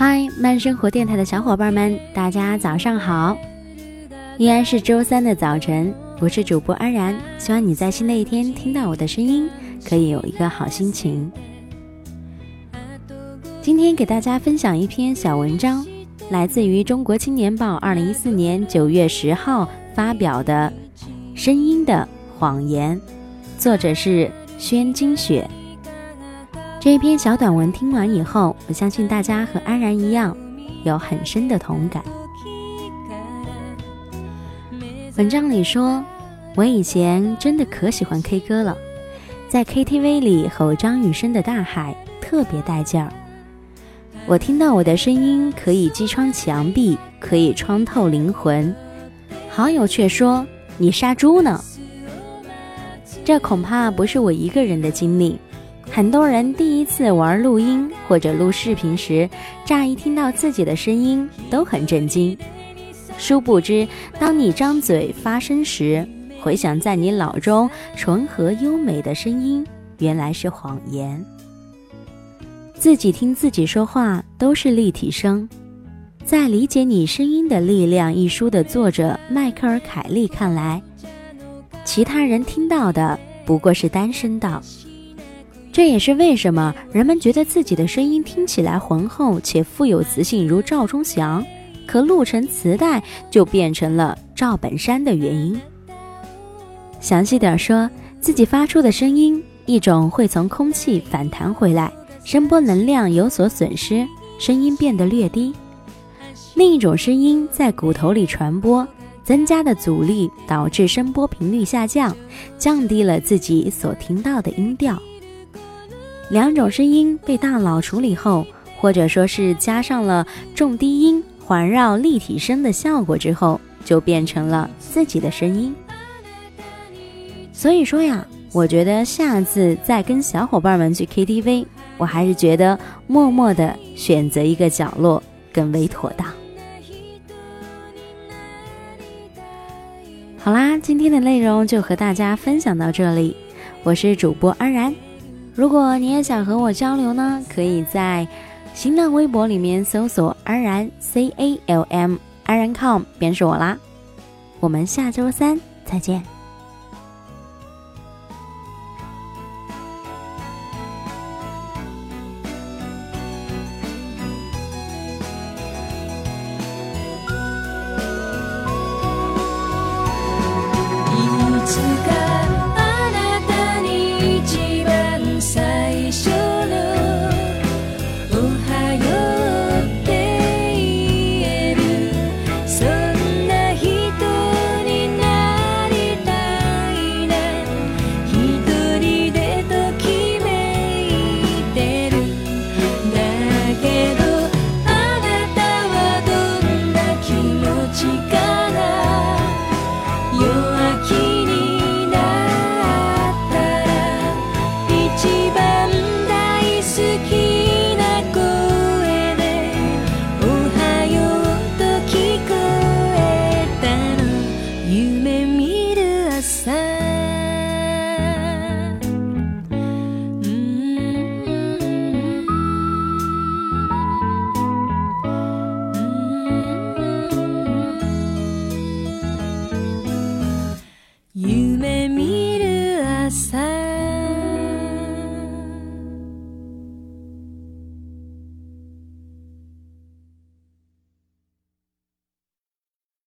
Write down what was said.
嗨，慢生活电台的小伙伴们，大家早上好！依然是周三的早晨，我是主播安然，希望你在新的一天听到我的声音，可以有一个好心情。今天给大家分享一篇小文章，来自于《中国青年报》二零一四年九月十号发表的《声音的谎言》，作者是宣金雪。这一篇小短文听完以后，我相信大家和安然一样，有很深的同感。文章里说，我以前真的可喜欢 K 歌了，在 KTV 里吼张雨生的《大海》，特别带劲儿。我听到我的声音可以击穿墙壁，可以穿透灵魂。好友却说你杀猪呢。这恐怕不是我一个人的经历。很多人第一次玩录音或者录视频时，乍一听到自己的声音都很震惊。殊不知，当你张嘴发声时，回响在你脑中纯和优美的声音，原来是谎言。自己听自己说话都是立体声。在《理解你声音的力量》一书的作者迈克尔·凯利看来，其他人听到的不过是单声道。这也是为什么人们觉得自己的声音听起来浑厚且富有磁性，如赵忠祥，可录成磁带就变成了赵本山的原因。详细点说，自己发出的声音，一种会从空气反弹回来，声波能量有所损失，声音变得略低；另一种声音在骨头里传播，增加的阻力导致声波频率下降，降低了自己所听到的音调。两种声音被大脑处理后，或者说是加上了重低音环绕立体声的效果之后，就变成了自己的声音。所以说呀，我觉得下次再跟小伙伴们去 KTV，我还是觉得默默的选择一个角落更为妥当。好啦，今天的内容就和大家分享到这里，我是主播安然。如果你也想和我交流呢，可以在新浪微博里面搜索“安然 C A L M 安然 com” 便是我啦。我们下周三再见。いつか